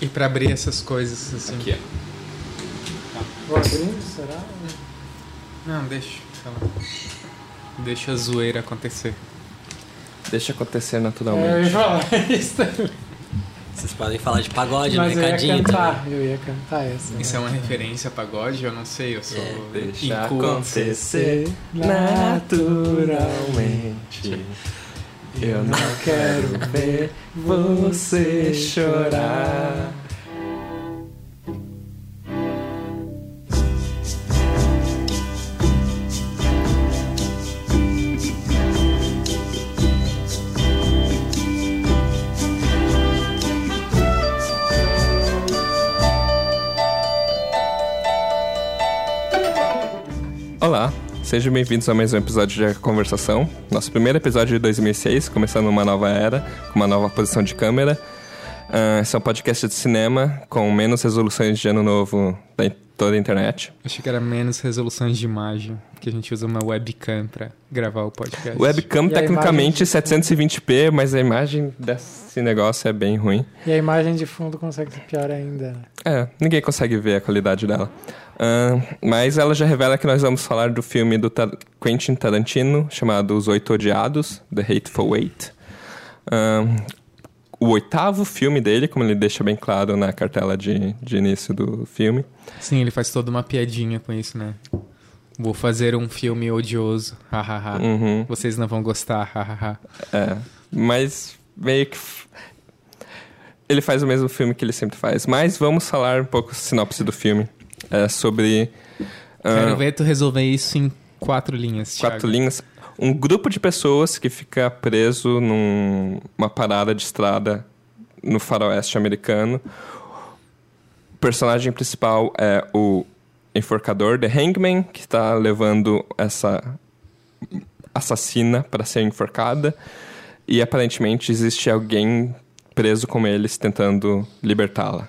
E pra abrir essas coisas, assim. Aqui, ó. Vou abrindo, será? Não, deixa. Deixa a zoeira acontecer. Deixa acontecer É, eu ia naturalmente. falar isso também. Vocês podem falar de pagode Mas no eu ia recadinho cantar, também. eu ia cantar essa. Isso é uma referência a pagode? Eu não sei, eu sou. É, Deixa acontecer naturalmente. Eu não quero ver você chorar. Sejam bem-vindos a mais um episódio de Conversação. Nosso primeiro episódio de 2006, começando uma nova era, com uma nova posição de câmera. Ah, esse é um podcast de cinema com menos resoluções de ano novo da toda a internet. Achei que era menos resoluções de imagem, que a gente usa uma webcam pra gravar o podcast. Webcam E tecnicamente imagem 720p, mas a imagem desse negócio é bem ruim. E a imagem de fundo consegue ser pior ainda. né? É, ninguém consegue ver a qualidade dela. Ahn, mas ela já revela que nós vamos falar do filme do Tar- Quentin Tarantino, chamado Os Oito Odiados, The Hateful Eight. Ahn, o oitavo filme dele, como ele deixa bem claro na cartela de, de início do filme. Sim, ele faz toda uma piadinha com isso, né? Vou fazer um filme odioso, hahaha. Uhum, Vocês não vão gostar, hahaha. é. Mas meio que. Ele faz o mesmo filme que ele sempre faz. Mas vamos falar um pouco sinopse do filme. É sobre. ah, Quero ver tu resolver isso em quatro linhas, quatro Thiago. linhas. Um grupo de pessoas que fica preso numa parada de estrada no faroeste americano. O personagem principal é o enforcador, The Hangman, que está levando essa assassina para ser enforcada. E aparentemente existe alguém preso com eles tentando libertá-la.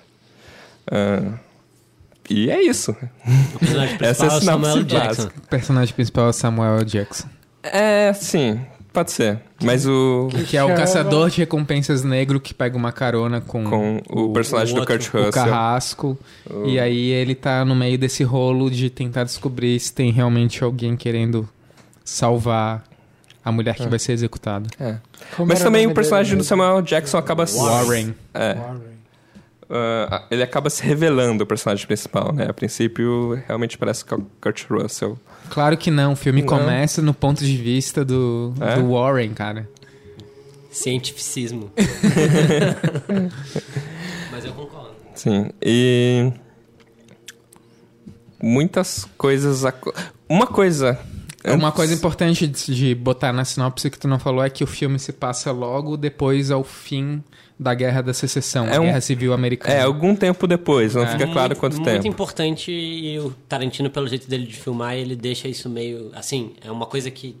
Ah, e é isso. O personagem Essa é principal a é o Samuel Jackson. O personagem principal é o Samuel. Jackson. É, sim, pode ser. Mas o. Que é o Chama- caçador de recompensas negro que pega uma carona com, Com o, personagem o do outro, Kurt o Russell. carrasco. E aí ele tá no meio desse rolo de tentar descobrir se tem realmente alguém querendo salvar a mulher que vai ser executada. É. Como Mas também o personagem dele do Samuel Jackson acaba se. Warren. É? Warren. Ah, ele acaba se revelando o personagem principal, né? A princípio, realmente parece que é o Kurt Russell. Claro que não, o filme Não. começa no ponto de vista do, É? do Warren, cara. Cientificismo. Mas eu concordo. Sim. E. Muitas coisas. Uma coisa. Uma antes- coisa importante de, botar na sinopse que tu não falou é que o filme se passa logo depois ao fim da Guerra da Secessão, É a um- Guerra Civil Americana. É, algum tempo depois, não É. fica claro muito, quanto muito tempo. importante e o Tarantino, pelo jeito dele de filmar, ele deixa isso meio... Assim, é uma coisa que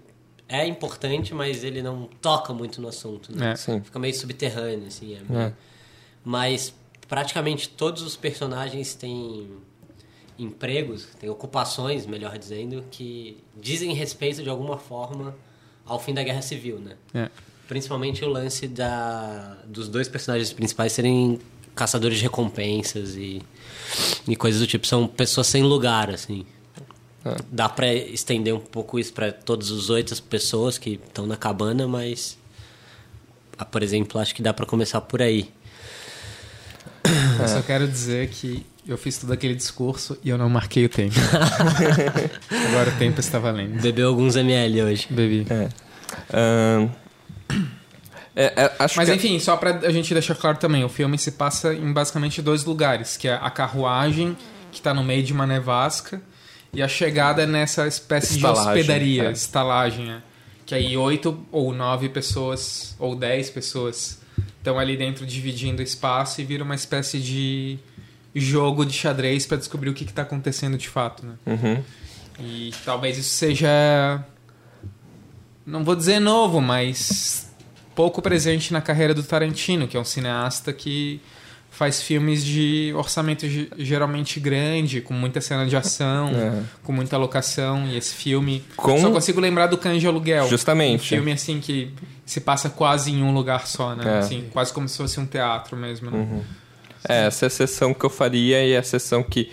é importante, mas ele não toca muito no assunto, né? É. Sim. Fica meio subterrâneo, assim. É meio- É. Mas praticamente todos os personagens têm empregos, têm ocupações, melhor dizendo, que dizem respeito de alguma forma ao fim da Guerra Civil, né? É. Principalmente o lance da, dos dois personagens principais serem caçadores de recompensas e, e coisas do tipo. São pessoas sem lugar, assim. É. Dá pra estender um pouco isso pra todos os oito pessoas que estão na cabana, mas... ah, Por exemplo, acho que dá pra começar por aí. Eu só quero dizer que eu fiz todo aquele discurso e eu não marquei o tempo. Agora o tempo está valendo. Bebeu alguns ml hoje. Bebi. É. Ahn, é, é, acho Mas que enfim, só pra a gente deixar claro também, o filme se passa em basicamente dois lugares, que é a carruagem, que tá no meio de uma nevasca, e a chegada nessa espécie Estalagem, de hospedaria, é. estalagem, é. que aí oito ou nove pessoas, ou dez pessoas, estão ali dentro dividindo espaço e vira uma espécie de jogo de xadrez pra descobrir o que, que tá acontecendo de fato, né? Uhum. E talvez isso seja. Não vou dizer novo, mas pouco presente na carreira do Tarantino, que é um cineasta que faz filmes de orçamento ge- geralmente grande, com muita cena de ação, É. com muita locação. E esse filme. Com- Só consigo lembrar do Cães de Aluguel. Justamente. Um filme assim que se passa quase em um lugar só, né? É. Assim, quase como se fosse um teatro mesmo, né? É, essa é a sessão que eu faria e é a sessão que.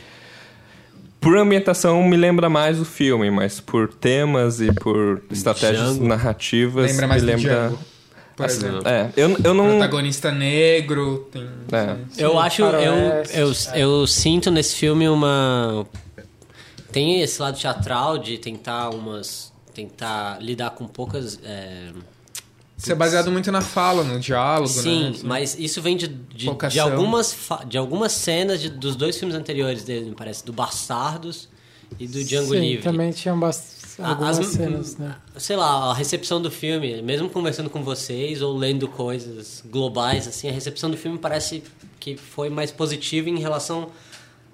Por ambientação me lembra mais o filme, mas por temas e por estratégias Django. narrativas Lembra mais me lembra. Django, por Assim, exemplo. É, eu, eu não. Protagonista negro, tem... É. Eu acho, eu, faroeste, eu, é. eu sinto nesse filme uma. Tem esse lado teatral de tentar umas. tentar lidar com poucas. é, Isso é baseado muito na fala, no diálogo, Sim, né? mas isso vem de, de, de algumas, fa- de algumas cenas de- dos dois filmes anteriores dele, me parece, do Bastardos e do Django Sim, Livre. também tinham algumas as- cenas, né? Sei lá, a recepção do filme, mesmo conversando com vocês ou lendo coisas globais, assim, a recepção do filme parece que foi mais positiva em relação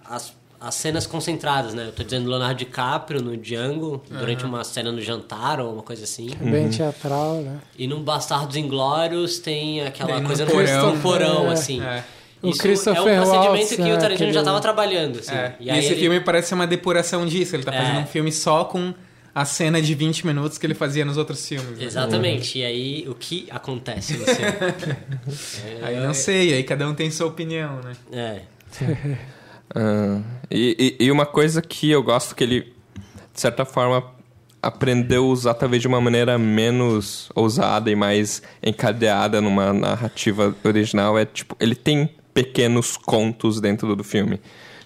às, às cenas concentradas, né? Eu tô dizendo Leonardo DiCaprio no Django, durante uma cena no jantar ou uma coisa assim. É bem teatral, né? E no Bastardos Inglórios tem aquela Tem no coisa porão. no porão, É. assim. É. O Isso Christopher é um procedimento Waltz, que né, o Tarantino já aquele- estava trabalhando, assim. É. E E aí esse ele- filme parece ser uma depuração disso. Ele tá É. fazendo um filme só com a cena de 20 minutos que ele fazia nos outros filmes. né? Exatamente. E aí, o que acontece no filme? Aí não sei, aí cada um tem sua opinião, né? É. Ah, e, e- uma coisa que eu gosto que ele, de certa forma, aprendeu a usar talvez de uma maneira menos ousada e mais encadeada numa narrativa original é, tipo, ele tem pequenos contos dentro do filme.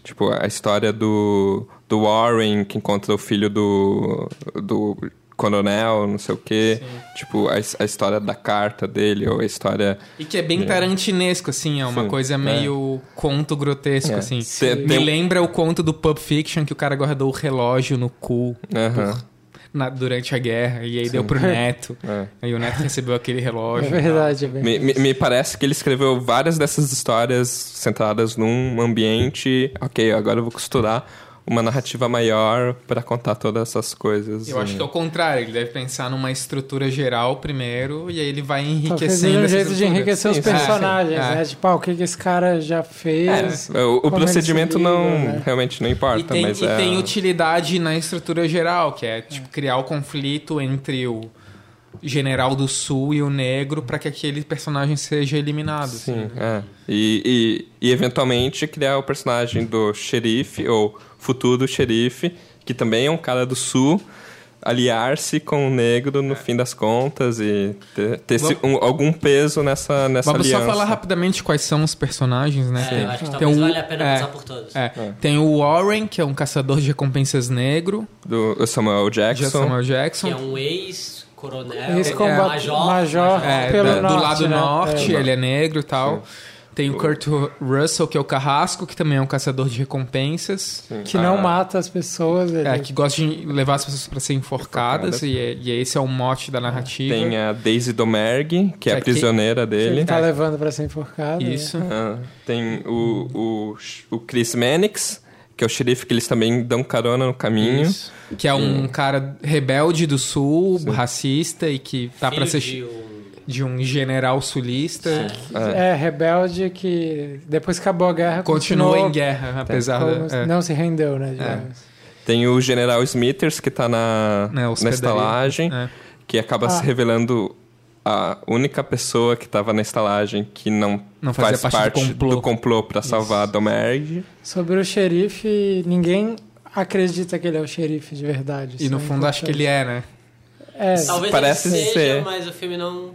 Tipo, a história do, do Warren que encontra o filho do, do coronel, não sei o quê. Tipo, a, a história da carta dele, ou a história... E que é bem tarantinesco, assim, é uma Sim, coisa meio conto grotesco, É. assim. Tem- Me tem- lembra o conto do Pulp Fiction que o cara guardou o relógio no cu Aham. na- durante a guerra e aí deu pro neto. É. Aí o neto recebeu aquele É relógio. verdade, é bem. Me, me, me parece que ele escreveu várias dessas histórias centradas num ambiente. Ok, agora eu vou costurar uma narrativa maior para contar todas essas coisas. Eu acho que é o contrário, ele deve pensar numa estrutura geral primeiro e aí ele vai Talvez enriquecendo seja um jeito de enriquecer os Sim, sim. personagens, É, sim. né? Tipo, ah, o que, que esse cara já fez. É, o, o procedimento liga, não né? realmente não importa, E tem, mas e é. tem utilidade na estrutura geral, que é tipo, criar o conflito entre o general do sul e o negro para que aquele personagem seja eliminado. Sim, assim. é. E, e, e eventualmente criar o personagem do xerife, ou futuro xerife, que também é um cara do sul, aliar-se com o negro no fim das contas e ter, ter esse- um- algum peso nessa, nessa Vamos aliança. só falar rapidamente quais são os personagens, né? É, eu acho que tem talvez um- valha a pena é, passar por todos. é. Tem o Warren, que é um caçador de recompensas negro, Do Samuel Jackson. Samuel Que Jackson. é um ex-coronel, Esse é, combat- major, major. É, pelo da- do norte, lado né? norte, É. ele é negro e tal. Tem o Kurt Russell, que é o carrasco, que também é um caçador de recompensas. Que não Ah, mata as pessoas. Ele... É, que gosta de levar as pessoas para serem enforcadas, e, é- e esse é o mote da narrativa. Tem a Daisy Domergue, que é, É, a que- prisioneira que ele dele. tá levando pra ser enforcado. né? Isso. Ah, tem o, o, o Chris Mannix, que é o xerife que eles também dão carona no caminho. Isso. Que é um cara rebelde do sul, racista e que tá para ser de um- de um general sulista. É, rebelde que depois que acabou a guerra Continua continuou em guerra, apesar como- da. é. Não se rendeu, né? digamos. Tem o General Smithers, que tá na, na estalagem, É. que acaba Ah. se revelando a única pessoa que tava na estalagem que não, Não faz parte do parte complô. do complô para salvar a Domergue. Sobre o xerife, ninguém acredita que ele é o xerife de verdade. E no fundo acho que ele é, né? É, Talvez Parece ele seja, ser. mas o filme não...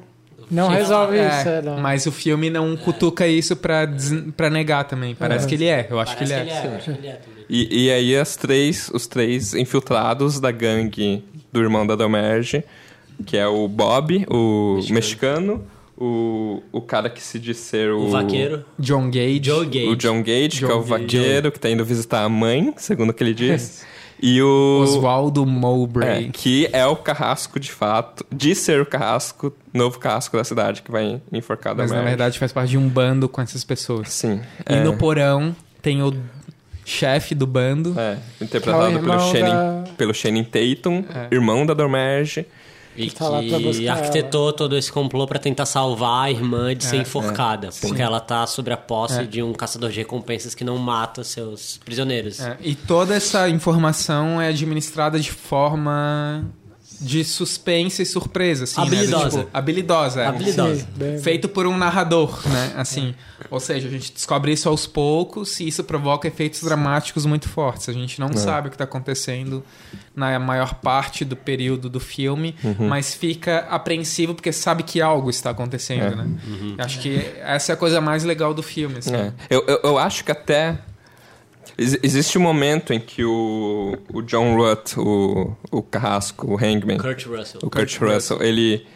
Não resolve lá. isso, é, não. Mas o filme não cutuca isso pra, des- pra negar também. Parece É. que ele é. Eu acho Parece que ele é. eu acho que ele é também. E, e aí as três, os três infiltrados da gangue do irmão da Domerge, que é o Bob, o mexicano, o, o cara que se diz ser o... O vaqueiro. John Gage. Joe Gage. O John Gage, que é John o Gage. vaqueiro que tá indo visitar a mãe, segundo o que ele diz. e o... Oswaldo É, Mowbray. que é o carrasco de fato, de ser o carrasco, novo carrasco da cidade que vai enforcar Mas na verdade faz parte de um bando com essas pessoas. Sim. E é, no porão tem o chefe do bando. é, é interpretado pelo da- pelo Channing Tatum, É. irmão da Dormerge. E tá que arquitetou todo esse complô pra tentar salvar a irmã de ser É, enforcada. Porque ela tá sob a posse É. de um caçador de recompensas que não mata seus prisioneiros. É, e toda essa informação é administrada de forma de suspense e surpresa, assim, né? Do Habilidosa. tipo, habilidosa. é. Habilidosa. Sim, bem- Feito por um narrador, né? Assim, ou seja, a gente descobre isso aos poucos e isso provoca efeitos dramáticos muito fortes. A gente não sabe o que está acontecendo na maior parte do período do filme, mas fica apreensivo porque sabe que algo está acontecendo, né? Acho que essa é a coisa mais legal do filme, assim. É. Eu, eu, eu acho que até. Ex- Existe um momento em que o, o John Rutt, o, o carrasco, o Hangman, Kurt Russell. o Kurt Russell, ele.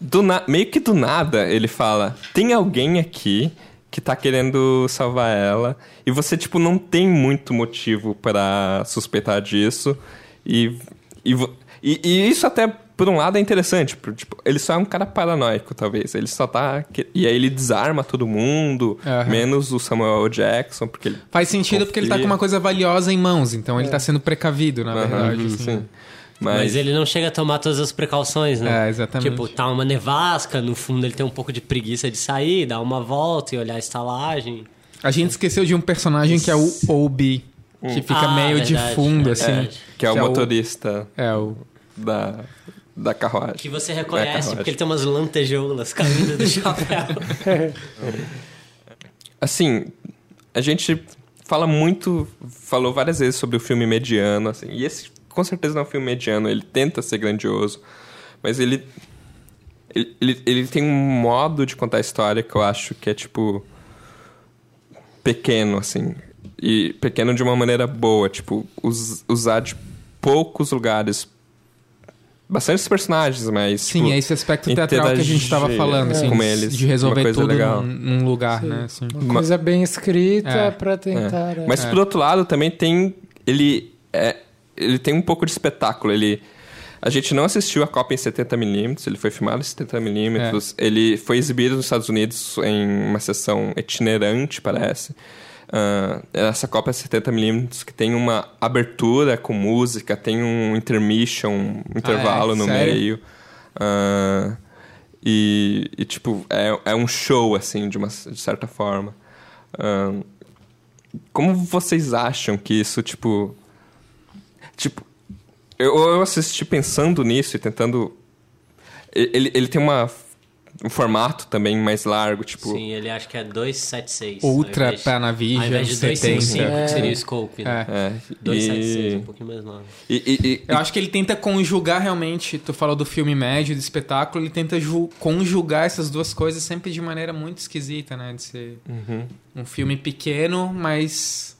Do meio que do nada, ele fala: tem alguém aqui que tá querendo salvar ela. E você, tipo, não tem muito motivo pra suspeitar disso. E, e, e, e isso até, por um lado, é interessante. por, Tipo, ele só é um cara paranoico, talvez. Ele só tá. que- E aí ele desarma todo mundo, Aham. menos o Samuel. Jackson, porque ele. Faz sentido porque ele tá com Confia. uma coisa valiosa em mãos, então ele tá sendo precavido, na verdade. Aham, assim. sim. Mas... Mas, ele não chega a tomar todas as precauções, né? É, exatamente. Tipo, tá uma nevasca, no fundo ele tem um pouco de preguiça de sair, dar uma volta e olhar a estalagem. A gente esqueceu de um personagem que é o Obi, que fica Ah, meio de verdade, fundo, é assim. verdade. que é o motorista É, o... da, da carruagem. Que você reconhece porque ele tem umas lantejoulas caindo do chapéu. Assim, a gente fala muito, falou várias vezes sobre o filme mediano, assim, e esse com certeza não é um filme mediano, ele tenta ser grandioso, mas ele, ele, ele, ele tem um modo de contar a história que eu acho que é, tipo, pequeno, assim, e pequeno de uma maneira boa, tipo, us- usar de poucos lugares bastantes personagens, mas, Sim, tipo, é esse aspecto teatral que a gente tava interagir falando, assim, com eles, de resolver uma coisa tudo legal. num, num lugar, né? Assim. Uma coisa bem escrita É. pra tentar. É. é. Mas por outro lado, também tem. Ele, é, ele tem um pouco de espetáculo. Ele, a gente não assistiu a Copa em 70mm, ele foi filmado em 70mm. Ele foi exibido nos Estados Unidos em uma sessão itinerante, parece. Ah, essa Copa é 70mm que tem uma abertura com música, tem um intermission, um intervalo no Sério? meio. Ah, e, e, tipo, é, é um show, assim, de, uma, de certa forma. Ah, como vocês acham que isso, tipo. Tipo, eu, eu assisti pensando nisso e tentando. Ele, ele tem uma, um formato também mais largo, tipo. Sim, ele acha que é 276. Ultra ao invés- Panavision, Ao invés de 70. 255, que seria É. o scope, né? É. É, 276, e, um pouquinho mais longo. e, e- e- Eu acho que ele tenta conjugar realmente, tu falou do filme médio, do espetáculo, ele tenta ju- conjugar essas duas coisas sempre de maneira muito esquisita, né? De ser Uhum. um filme pequeno, mas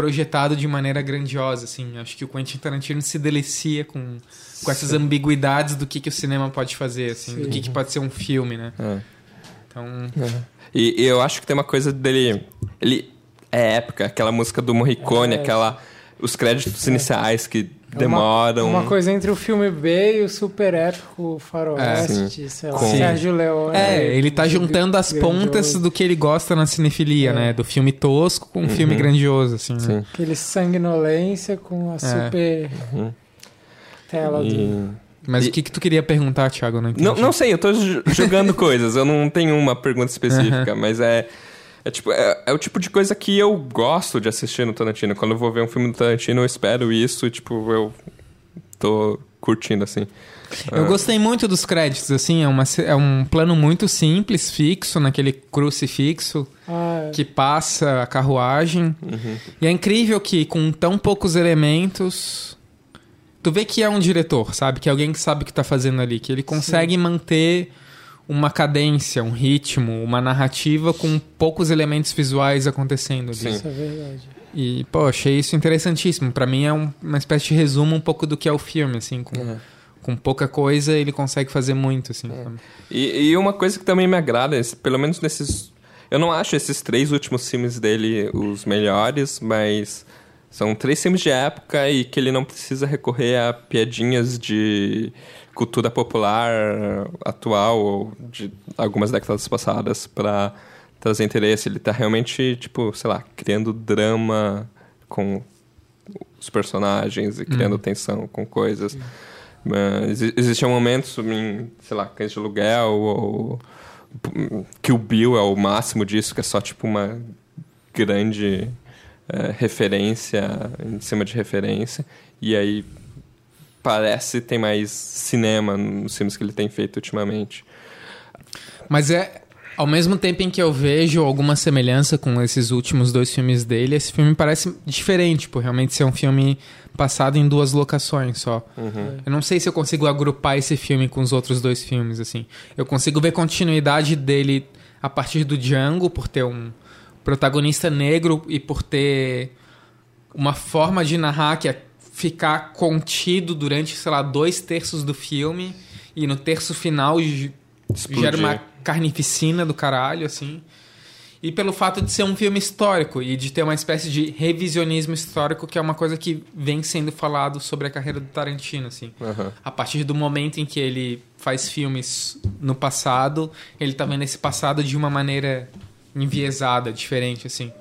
projetado de maneira grandiosa, assim. Acho que o Quentin Tarantino se delicia com, com essas ambiguidades do que, que o cinema pode fazer, assim, do Sim. que, que pode ser um filme, né? é. Então, E, e eu acho que tem uma coisa dele. Ele é época, aquela música do Morricone, É. aquela. Os créditos iniciais que É uma- demoram. Uma, coisa entre o filme B e o super épico faroeste, sei lá, Com- Sérgio Leone. É, ele tá juntando as grandioso. pontas do que ele gosta na cinefilia, É. né? Do filme tosco com um filme grandioso, assim. né? Sim. Aquele sanguinolência com a super Uhum. tela do... E- Mas E- o que que tu queria perguntar, Thiago? Não. Não, não sei, eu tô ju- jogando coisas, eu não tenho uma pergunta específica, mas é. É, tipo, é, é o tipo de coisa que eu gosto de assistir no Tarantino. Quando eu vou ver um filme do Tarantino, eu espero isso e, tipo, eu tô curtindo, assim. Eu gostei muito dos créditos, assim, é, uma, é um plano muito simples, fixo, naquele crucifixo Ah, que passa a carruagem. E é incrível que com tão poucos elementos. Tu vê que é um diretor, sabe? Que é alguém que sabe o que tá fazendo ali. Que ele consegue manter uma cadência, um ritmo, uma narrativa com poucos elementos visuais acontecendo ali. Sim. isso é verdade. E, pô, achei isso interessantíssimo. Pra mim é um- uma espécie de resumo um pouco do que é o filme, assim. Com, É. com pouca coisa ele consegue fazer muito, assim. sabe? E, e uma coisa que também me agrada, pelo menos nesses. Eu não acho esses três últimos filmes dele os melhores, mas são três filmes de época e que ele não precisa recorrer a piadinhas de cultura popular atual ou de algumas décadas passadas para trazer interesse. Ele tá realmente, tipo, sei lá, criando drama com os personagens e criando tensão com coisas. Mas exi- existiam momentos em, sei lá, Cães de Aluguel ou que o Bill é o máximo disso, que é só tipo uma grande eh, referência em cima de referência. E aí parece ter mais cinema nos filmes que ele tem feito ultimamente. Mas é. Ao mesmo tempo em que eu vejo alguma semelhança com esses últimos dois filmes dele, esse filme parece diferente, por realmente ser um filme passado em duas locações só. Eu não sei se eu consigo agrupar esse filme com os outros dois filmes, assim. Eu consigo ver continuidade dele a partir do Django, por ter um protagonista negro e por ter uma forma de narrar que é ficar contido durante, sei lá, dois terços do filme e no terço final Explodir. gera uma carnificina do caralho, assim. E pelo fato de ser um filme histórico e de ter uma espécie de revisionismo histórico, que é uma coisa que vem sendo falado sobre a carreira do Tarantino, assim. Aham. A partir do momento em que ele faz filmes no passado, ele tá vendo esse passado de uma maneira enviesada, diferente, assim.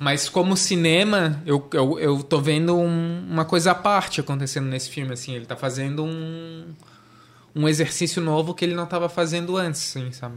Mas como cinema, eu, eu, eu tô vendo um- uma coisa à parte acontecendo nesse filme, assim. Ele tá fazendo um, um exercício novo que ele não tava fazendo antes, assim, sabe?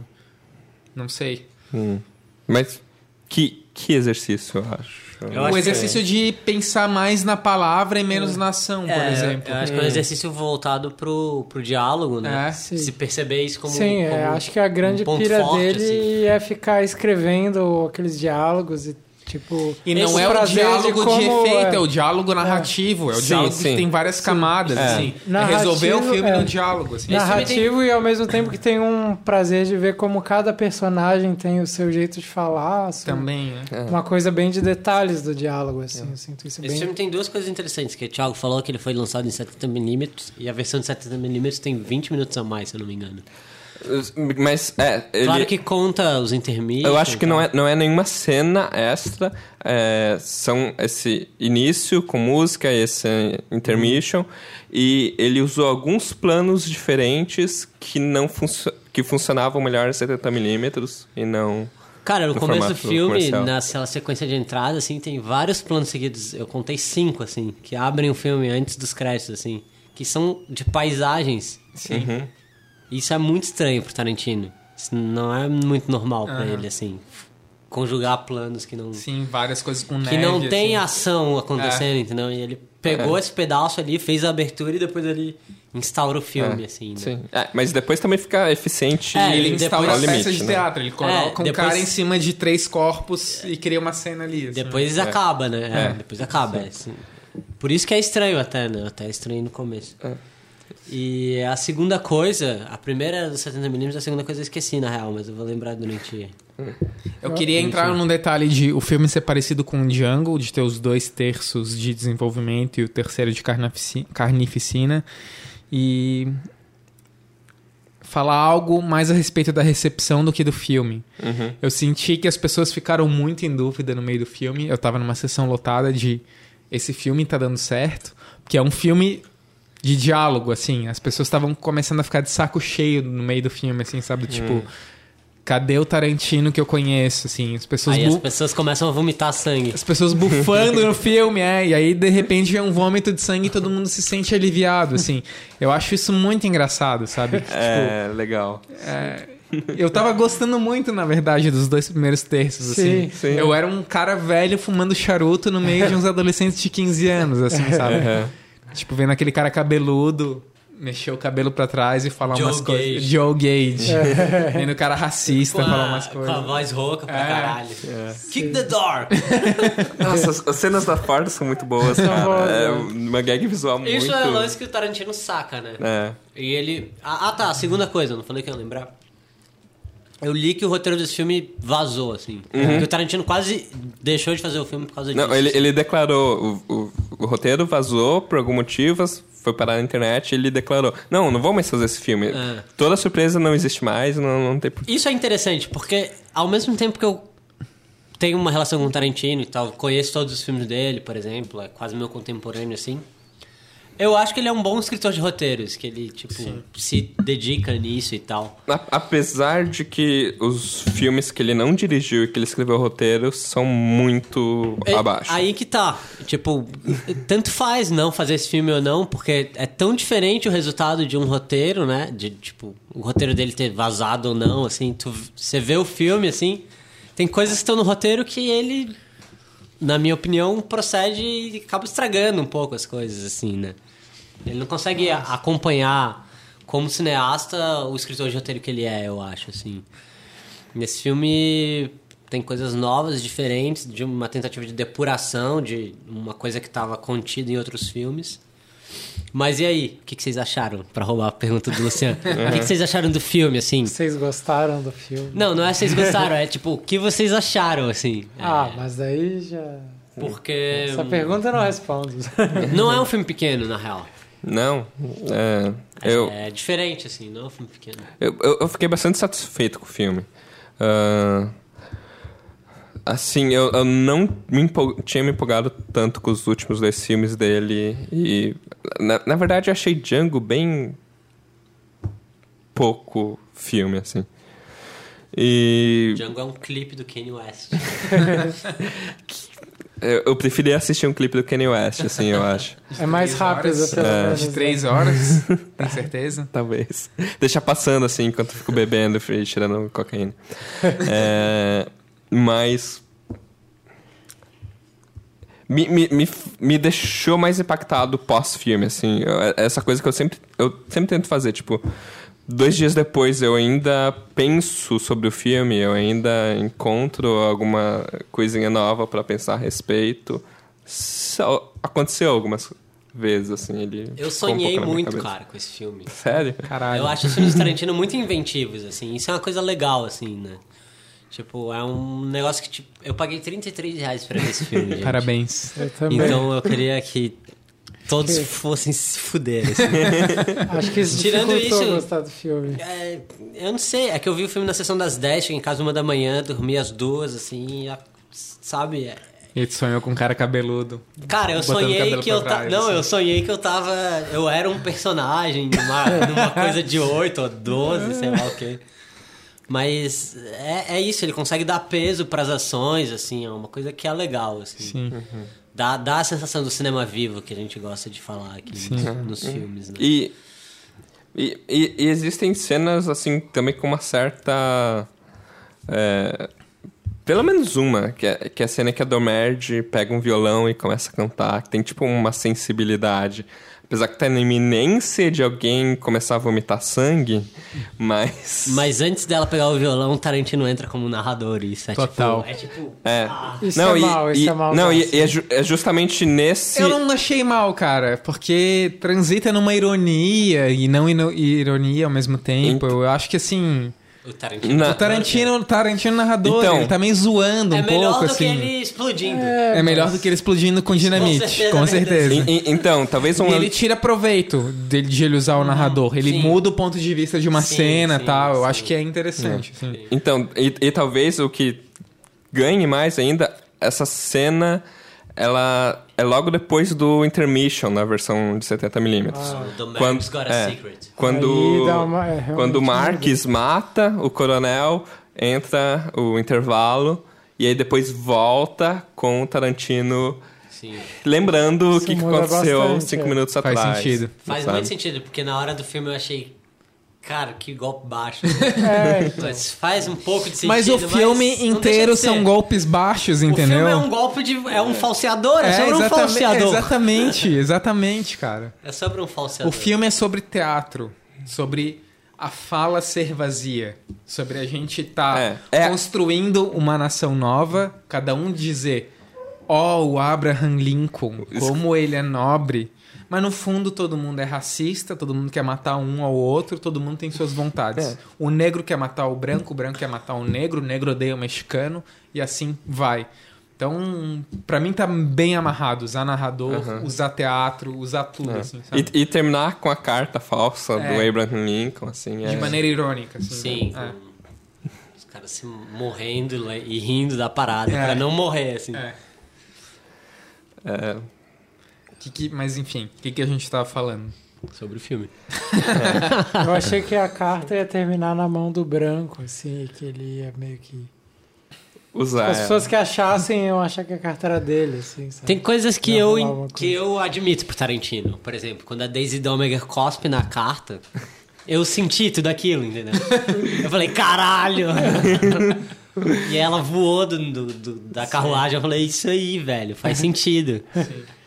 Não sei. Hum. Mas que, que exercício, eu acho. Eu o acho que exercício de pensar mais na palavra e menos na ação, por É, exemplo. Eu acho que é um exercício voltado pro, pro diálogo, né? É. Sim. Se perceber isso como. Sim, é, como acho que a grande um pira forte, dele assim. é ficar escrevendo aqueles diálogos e, tipo... E não é o diálogo de, como, efeito, é, é, o diálogo narrativo. É, o Sim, diálogo sim. que tem várias camadas, É. assim. É Narrativo, resolver o filme é. no diálogo, assim. Narrativo e ao mesmo tempo que tem um prazer de ver como cada personagem tem o seu jeito de falar. assim, Também, né? Uma coisa bem de detalhes do diálogo, assim. Eu sinto isso Esse bem... filme tem duas coisas interessantes, que o Thiago falou que ele foi lançado em 70mm e a versão de 70mm tem 20 minutos a mais, se eu não me engano. Mas, é, ele... Claro que conta os intermídios. Eu acho que não é, não é nenhuma cena extra. é, são esse início com música, esse intermission. E ele usou alguns planos diferentes que não que funcionavam melhor em 70mm e não. Cara, no no começo do filme, comercial. naquela sequência de entrada, assim, tem vários planos seguidos. Eu contei cinco, assim, que abrem o filme antes dos créditos, assim, que são de paisagens. Sim. Uhum. Isso é muito estranho pro Tarantino. Isso não é muito normal pra Aham. ele, assim. Conjugar planos que não. Sim, várias coisas com que neve. não tem assim. ação acontecendo, entendeu? E ele pegou esse pedaço ali, fez a abertura e depois ele instaura o filme, É, assim, né? Sim. É, mas depois também fica eficiente. É, Ele instaura a peça limite, de né? teatro. Ele coloca um depois- cara em cima de três corpos e cria uma cena ali. assim. Depois acaba, né? É, É. Depois acaba. é, assim. Por isso que é estranho até, né? Até é estranho no começo. É. E a segunda coisa, a primeira era dos 70mm, a segunda coisa eu esqueci, na real, mas eu vou lembrar durante... Eu queria entrar num detalhe de o filme ser parecido com o Django, de ter os dois terços de desenvolvimento e o terceiro de carnifici- carnificina. E falar algo mais a respeito da recepção do que do filme. Uhum. Eu senti que as pessoas ficaram muito em dúvida no meio do filme. Eu tava numa sessão lotada de esse filme tá dando certo, porque é um filme de diálogo, assim. As pessoas estavam começando a ficar de saco cheio no meio do filme, assim, sabe? Tipo, cadê o Tarantino que eu conheço, assim? As pessoas Aí as bu- pessoas começam a vomitar sangue. as pessoas bufando no filme, é, e aí de repente é um vômito de sangue e todo mundo se sente aliviado, assim. Eu acho isso muito engraçado, sabe? Tipo, É, legal. eu tava gostando muito, na verdade, dos dois primeiros terços, assim. Sim, sim. Eu era um cara velho fumando charuto no meio de uns adolescentes de 15 anos, assim, sabe? Aham. Tipo, vendo aquele cara cabeludo mexer o cabelo pra trás e falar Joe umas coisas. Joe Gage. Vendo o cara racista Com falar a, umas com a coisas. voz rouca pra É. caralho. Kick the door! Nossa, as- as cenas da Ford são muito boas, cara. É né? uma gag visual muito... Isso é o lance que o Tarantino saca, né? É. E ele. Ah, ah, tá. Segunda coisa, não falei que eu ia lembrar. Eu li que o roteiro desse filme vazou, assim. Que o Tarantino quase deixou de fazer o filme por causa disso. Não, ele, ele declarou, o, o, o roteiro vazou por algum motivo, foi parar na internet e ele declarou, não, não vou mais fazer esse filme. É. Toda surpresa não existe mais, não, não tem Isso é interessante, porque ao mesmo tempo que eu tenho uma relação com o Tarantino e tal, conheço todos os filmes dele, por exemplo, é quase meu contemporâneo, assim. Eu acho que ele é um bom escritor de roteiros, que ele, tipo, se dedica nisso e tal. A- Apesar de que os filmes que ele não dirigiu e que ele escreveu o roteiro são muito É, abaixo. Aí que tá. Tipo, tanto faz não fazer esse filme ou não, porque é tão diferente o resultado de um roteiro, né? De, tipo, o roteiro dele ter vazado ou não, assim. Tu, você vê o filme, assim, tem coisas que estão no roteiro que ele, na minha opinião, procede e acaba estragando um pouco as coisas, assim, né? Ele não consegue a- acompanhar como cineasta o escritor de roteiro que ele é, eu acho, assim. Nesse filme tem coisas novas, diferentes, de uma tentativa de depuração de uma coisa que estava contida em outros filmes. Mas e aí, o que, que vocês acharam? Pra roubar a pergunta do Luciano. O que, que vocês acharam do filme, assim? Vocês gostaram do filme? Não, não é se vocês gostaram, é tipo, o que vocês acharam, assim? Ah, É, mas daí já. porque. Essa pergunta eu não respondo. Não é um filme pequeno, na real. Não, é, eu, É diferente, assim, não é um filme pequeno. eu, eu, eu fiquei bastante satisfeito com o filme. Ah, assim, eu, eu não me empol- tinha me empolgado tanto com os últimos dois filmes dele. E, na, na verdade, eu achei Django bem pouco filme, assim. E Django é um clipe do Kanye West. eu, eu preferi assistir um clipe do Kanye West, assim, eu acho. É mais rápido, horas. pelo É. menos. De três horas, tem certeza? Talvez. Deixa passando assim enquanto eu fico bebendo e tirando cocaína. É, mas. Me, me, me, me deixou mais impactado pós-filme, assim. Eu- Essa coisa que eu sempre, eu sempre tento fazer, tipo. Dois dias depois eu ainda penso sobre o filme, eu ainda encontro alguma coisinha nova pra pensar a respeito. Só aconteceu algumas vezes, assim. Ele Eu um sonhei minha muito, cara, com esse filme. Sério? Caralho. Eu acho os filmes de Tarantino muito inventivos, assim. Isso é uma coisa legal, assim, né? Tipo, é um negócio que, tipo... Eu paguei 33 reais pra ver esse filme, gente. Parabéns. Eu também. Então eu queria que todos fossem se fuder, assim. Acho que isso Tirando isso- gostar do filme. É, eu não sei, é que eu vi o filme na sessão das 10, cheguei em casa uma da manhã, dormi às duas, assim, e a- sabe? É- Ele sonhou com um cara cabeludo. Cara, eu sonhei que eu tava. Não, assim. eu sonhei que eu tava. Eu era um personagem numa, numa coisa de 8 ou 12, sei lá o quê. Mas é, é isso, ele consegue dar peso pras ações, assim, é uma coisa que é legal, assim. Sim. Dá, dá a sensação do cinema vivo que a gente gosta de falar aqui nos, nos filmes, né? E, e, e- e existem cenas, assim, também com uma certa. é, pelo menos uma, que é, que é a cena que a Domerge pega um violão e começa a cantar, que tem tipo uma sensibilidade. Apesar que tá na iminência de alguém começar a vomitar sangue, mas. Mas antes dela pegar o violão, o Tarantino entra como narrador, isso é Total. tipo. É tipo. É. Isso não, é e, mal, isso e- é mal. Não, e, e é, ju- é justamente nesse. Eu não achei mal, cara, porque transita numa ironia e não ironia ao mesmo tempo. Ent- Eu acho que assim. O Tarantino. Na- O Tarantino, Tarantino narrador, Então. ele tá meio zoando um É melhor pouco, do que assim. ele explodindo. É melhor do que ele explodindo com Isso, com dinamite, certeza, com com certeza. E- e- então, talvez um. E ele tira proveito dele de ele usar o narrador. Ele sim. muda o ponto de vista de uma Sim, cena e sim, tal. Eu sim. acho que é interessante. assim. Então, e, e talvez o que ganhe mais ainda, essa cena, ela é logo depois do intermission na versão de 70mm. The Man's Quando, Got a é, Secret. quando, uma- é, quando o. Marques mata o coronel, entra o intervalo, e aí depois volta com o Tarantino Sim. lembrando o que, que aconteceu bastante, cinco é. minutos Faz atrás. sentido. Faz sabe? muito sentido, porque na hora do filme eu achei. Cara, que golpe baixo. É, então. mas faz um pouco de sentido. Mas o filme mas inteiro de são golpes baixos, O entendeu? filme é um golpe de. É um falseador, é, sobre um exatamente, falseador. exatamente, exatamente, cara. É sobre um falseador. O filme é sobre teatro, sobre a fala ser vazia, sobre a gente estar É, é- construindo uma nação nova, cada um dizer, ó, o Abraham Lincoln, como ele é nobre. Mas no fundo todo mundo é racista, todo mundo quer matar um ao outro, todo mundo tem suas vontades. É. O negro quer matar o branco, o branco quer matar o negro, o negro odeia o mexicano e assim vai. Então, pra mim tá bem amarrado usar narrador, usar teatro, usar tudo, É. assim, sabe? E, e terminar com a carta falsa do É. Abraham Lincoln, assim. De é- maneira irônica, assim. Sim. É. com Os caras se morrendo e rindo da parada É. pra não morrer, assim. É. é, Que que- mas enfim, o que, que a gente tava falando? Sobre o filme. Eu achei que a carta ia terminar na mão do branco, assim, e que ele ia meio que. usar. As ela. pessoas que achassem iam achar que a carta era dele, assim, sabe? Tem coisas que eu, uma que eu admito pro Tarantino. Por exemplo, quando a Daisy Domergue cospe na carta, eu senti tudo aquilo, entendeu? Eu falei, caralho! e ela voou do, do- do- da carruagem. Eu falei, isso aí, velho, faz sentido.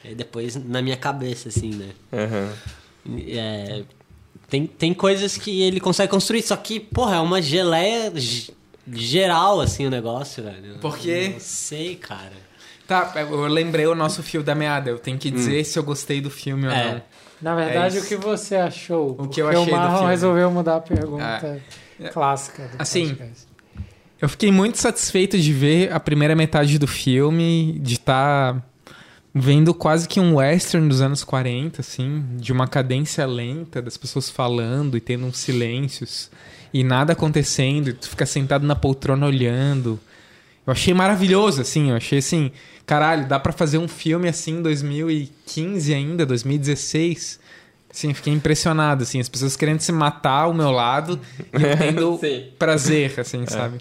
E aí depois, na minha cabeça, assim, né? Aham. É, tem, tem coisas que ele consegue construir, só que, porra, é uma geleia geral, assim, o negócio, velho. Por quê? Não sei, cara. Tá, eu lembrei o nosso fio da meada. Eu tenho que dizer se eu gostei do filme ou É. não. Na verdade, É o que você achou? O que eu achei do o Marlon filme. resolveu mudar a pergunta clássica do Assim, podcast. Eu fiquei muito satisfeito de ver a primeira metade do filme, de estar vendo quase que um western dos anos 40, assim, de uma cadência lenta, das pessoas falando e tendo uns silêncios e nada acontecendo, e tu fica sentado na poltrona olhando. Eu achei maravilhoso, assim, eu achei assim, caralho, dá pra fazer um filme assim em 2015 ainda, 2016. Assim, eu fiquei impressionado, assim, as pessoas querendo se matar ao meu lado e eu tendo Sim. prazer, assim, sabe?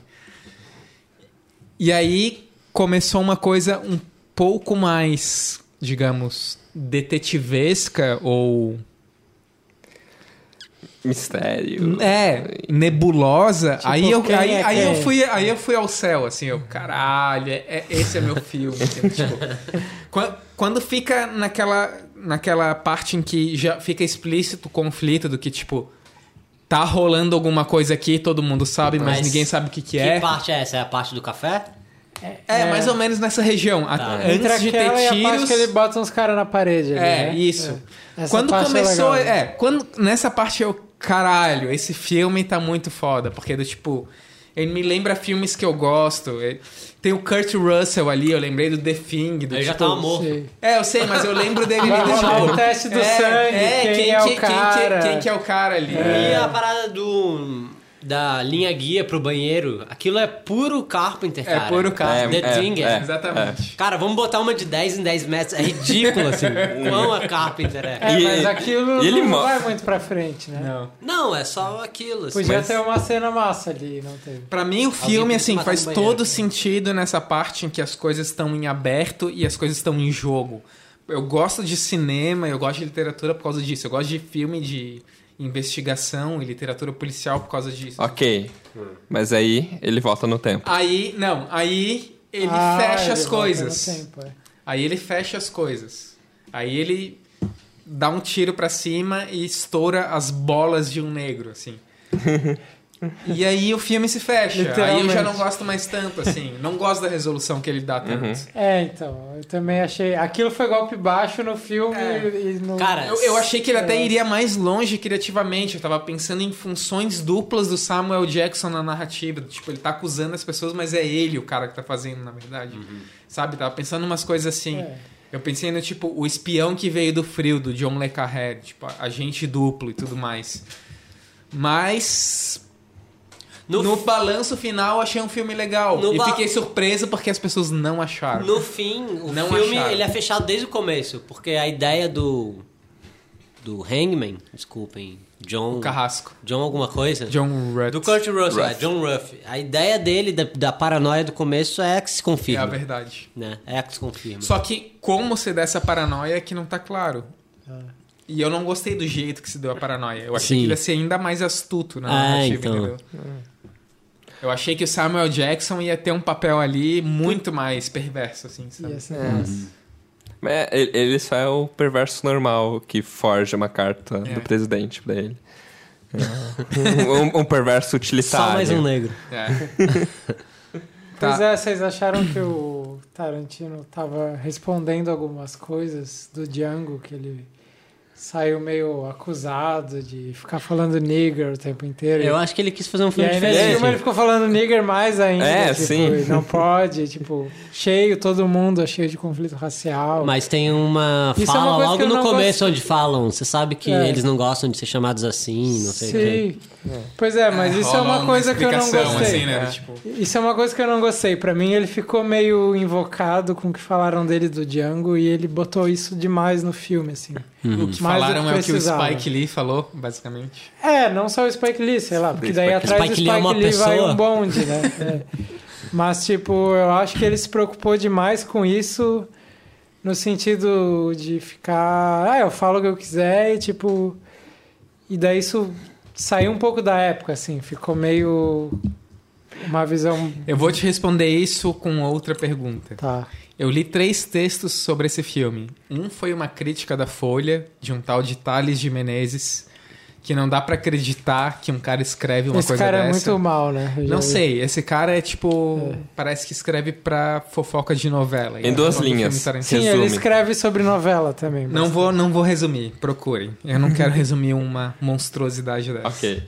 E aí começou uma coisa um pouco mais, digamos, detetivesca ou Mistério. é, nebulosa. Tipo, aí eu, aí, é aí eu fui, aí eu fui ao céu, assim, eu, caralho, é- é- esse é meu filme. assim, tipo, quan- quando fica naquela, naquela parte em que já fica explícito o conflito do que, tipo, tá rolando alguma coisa aqui, todo mundo sabe, mas, Mas ninguém sabe o que, que, Que é. parte é essa? É a parte do café? É, mais ou menos nessa região. A- Tá. Antes Entre de aquela ter e a parte tiros. que ele bota uns caras na parede. ali, É, né? isso. É. Quando parte começou. É. É, quando. Nessa parte eu. Caralho, esse filme tá muito foda. Porque do tipo. Ele me lembra filmes que eu gosto. Ele- Tem o Kurt Russell ali, eu lembrei do The Thing. Do, Ele já tipo, tava morto. Sei. É, eu sei, mas eu lembro dele Vai rolar tipo, o teste do é, sangue, é, quem é o que- cara. que- quem que é o cara ali? E a parada do. Da linha guia pro banheiro, aquilo é puro Carpenter, É cara. puro Carpenter. The É, Thing, é. Exatamente. Cara, vamos botar uma de 10 em 10 metros. É ridículo, assim. Quão a Carpenter é. É, E- mas aquilo e ele não vai muito pra frente, né? Não. Não, é só aquilo. Assim. Podia Mas- ter uma cena massa ali, não teve. Pra mim, o filme, assim, faz banheiro. todo sentido nessa parte em que as coisas estão em aberto e as coisas estão em jogo. Eu gosto de cinema, eu gosto de literatura por causa disso. Eu gosto de filme de investigação e literatura policial por causa disso. Ok. Mas aí ele volta no tempo. Aí, não, aí ele Ah, fecha ele as coisas. tempo, é. Aí ele fecha as coisas. Aí ele dá um tiro pra cima e estoura as bolas de um negro, assim. e aí o filme se fecha. Aí eu já não gosto mais tanto, assim. Não gosto da resolução que ele dá tanto. É, então, eu também achei. Aquilo foi golpe baixo no filme É. e no. Cara, Eu, eu achei que ele até É. iria mais longe criativamente. Eu tava pensando em funções duplas do Samuel Jackson na narrativa. Tipo, ele tá acusando as pessoas, mas é ele o cara que tá fazendo, na verdade. Sabe? Tava pensando em umas coisas assim. É. Eu pensei no tipo, o espião que veio do frio, do John Le Carré, tipo, agente duplo e tudo mais. Mas. No, No, balanço final, eu achei um filme legal. No e ba- fiquei surpreso porque as pessoas não acharam. no fim, o Não filme acharam. ele é fechado desde o começo. Porque a ideia do. Do Hangman, desculpem, John. O Carrasco. John alguma coisa? John Rutt. Do Kurt Russell, é, Ruff. John Ruff. A ideia dele, da, da paranoia do começo, é que se É confirma. a verdade. né? É que se confirma. Só que como se dá essa paranoia é que não tá claro. Ah. E eu não gostei do jeito que se deu a paranoia. Eu achei Sim. que ele ia ser ainda mais astuto na Ah, narrativa, então. entendeu? Eu achei que o Samuel Jackson ia ter um papel ali muito mais perverso, assim, sabe? É. massa. Mas é, ele só é o perverso normal que forja uma carta É. do presidente pra ele. É. um, um perverso utilitário. Só mais um negro. É. Pois Tá. é, vocês acharam que o Tarantino tava respondendo algumas coisas do Django, que ele saiu meio acusado de ficar falando nigger o tempo inteiro. Eu acho que ele quis fazer um E filme aí nesse diferente. filme ele ficou falando nigger mais ainda. É, tipo, sim. e Não pode, tipo, cheio, todo mundo é cheio de conflito racial. Mas tem uma Isso é fala uma logo no começo gosto. onde falam, você sabe que É. eles não gostam de ser chamados assim, não sei o quê. Sim. Pois é, mas isso é rola uma coisa que eu não gostei. assim, né? É. Tipo, Isso é uma coisa que eu não gostei. Pra mim, ele ficou meio invocado com o que falaram dele do Django e ele botou isso demais no filme, assim. o que Mais do falaram que é o que o. Spike Lee falou, basicamente. É, não só o Spike Lee, sei lá, porque daí Spike- atrás Spike do Lee é Spike uma Lee vai pessoa. um bonde, né? É. Mas, tipo, eu acho que ele se preocupou demais com isso no sentido de ficar. Ah, eu falo o que eu quiser e, tipo. E daí isso saiu um pouco da época, assim, ficou meio. uma visão. Eu vou te responder isso com outra pergunta. Tá. Eu li três textos sobre esse filme. Um foi uma crítica da Folha, de um tal de Thales de Menezes, que não dá pra acreditar que um cara escreve uma Esse coisa cara é dessa. muito mal, né? Não vi. sei, esse cara é tipo. Parece que escreve pra fofoca de novela. Em duas Falando do linhas. Tarantino. Sim, ele escreve sobre novela também. Não vou, não vou resumir, procurem. Eu não quero resumir uma monstruosidade dessa. Ok.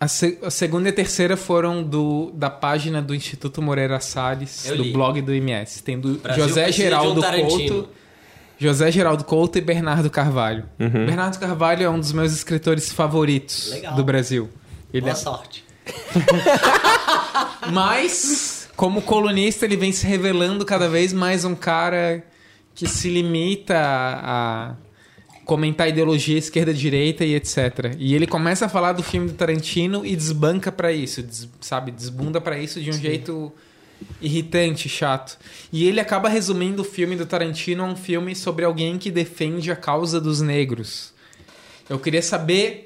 A, se- a segunda e a terceira foram do, da página do Instituto Moreira Salles, Eu do li. blog do MS. Tem do Brasil José um Geraldo Tarantino. Couto. José Geraldo Couto e Bernardo Carvalho. Uhum. Bernardo Carvalho é um dos meus escritores favoritos Legal. do Brasil. Ele Boa é sorte. Mas, como colunista, ele vem se revelando cada vez mais um cara que se limita a comentar ideologia esquerda-direita e etc. E ele começa a falar do filme do Tarantino e desbanca pra isso, des- sabe? Desbunda pra isso de um jeito irritante, chato. E ele acaba resumindo o filme do Tarantino a um filme sobre alguém que defende a causa dos negros. Eu queria saber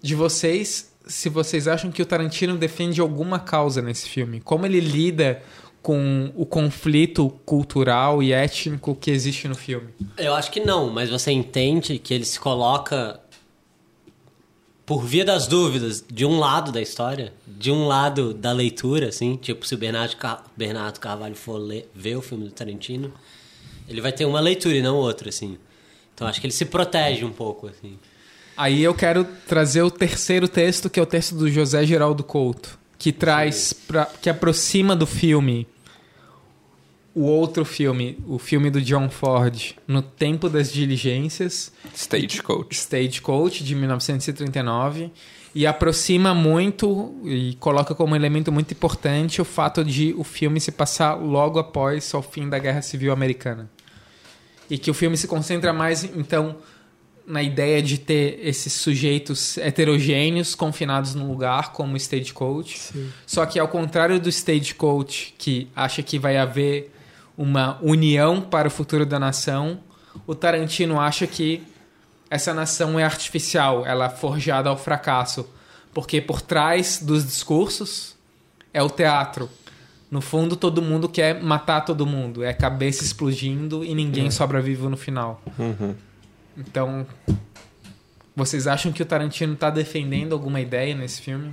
de vocês se vocês acham que o Tarantino defende alguma causa nesse filme. Como ele lida com o conflito cultural e étnico que existe no filme. Eu acho que não, mas você entende que ele se coloca por via das dúvidas de um lado da história, de um lado da leitura, assim, tipo se o Bernardo, Car- Bernardo Carvalho for ler, ver o filme do Tarantino, ele vai ter uma leitura e não outra, assim. Então acho que ele se protege um pouco, assim. Aí eu quero trazer o terceiro texto, que é o texto do José Geraldo Couto, que traz, pra, que aproxima do filme o outro filme, o filme do John Ford, No Tempo das Diligências, Stagecoach. Stagecoach, de 1939, e aproxima muito e coloca como elemento muito importante o fato de o filme se passar logo após o fim da Guerra Civil Americana. E que o filme se concentra mais, então, na ideia de ter esses sujeitos heterogêneos confinados num lugar, como o Stagecoach. Sim. Só que ao contrário do Stagecoach, que acha que vai haver uma união para o futuro da nação, o Tarantino acha que essa nação é artificial, ela é forjada ao fracasso, porque por trás dos discursos é o teatro. No fundo, todo mundo quer matar todo mundo, é cabeça explodindo e ninguém sobra vivo no final. Uhum. Então, vocês acham que o Tarantino está defendendo alguma ideia nesse filme?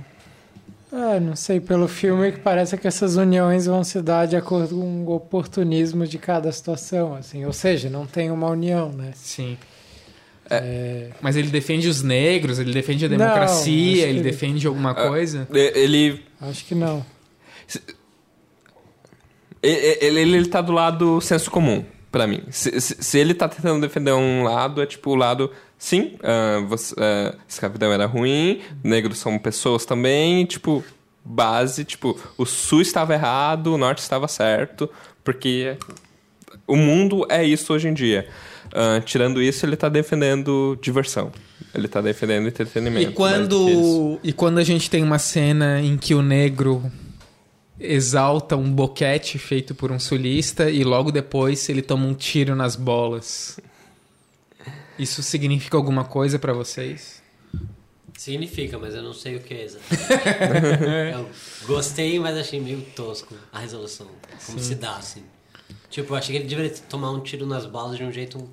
Ah, não sei, pelo filme que parece que essas uniões vão se dar de acordo com o oportunismo de cada situação, assim. Ou seja, não tem uma união, né? Sim. É, Mas ele defende os negros, ele defende a Não, democracia, acho ele que- defende alguma Ah, coisa. E- Ele, acho que não. ele, ele, ele tá do lado senso comum, pra mim. Se, se, se ele tá tentando defender um lado, é tipo o lado... Sim, ah, você, ah, escravidão era ruim, negros são pessoas também, tipo, base, tipo, o sul estava errado, o norte estava certo, porque o mundo é isso hoje em dia. Ah, tirando isso, ele tá defendendo diversão. Ele tá defendendo entretenimento. E quando, e quando a gente tem uma cena em que o negro exalta um boquete feito por um sulista e logo depois ele toma um tiro nas bolas. Isso significa alguma coisa pra vocês? Significa, mas eu não sei o que é exatamente. eu gostei, mas achei meio tosco a resolução. Como se dá, assim. Tipo, eu achei que ele deveria tomar um tiro nas balas de um jeito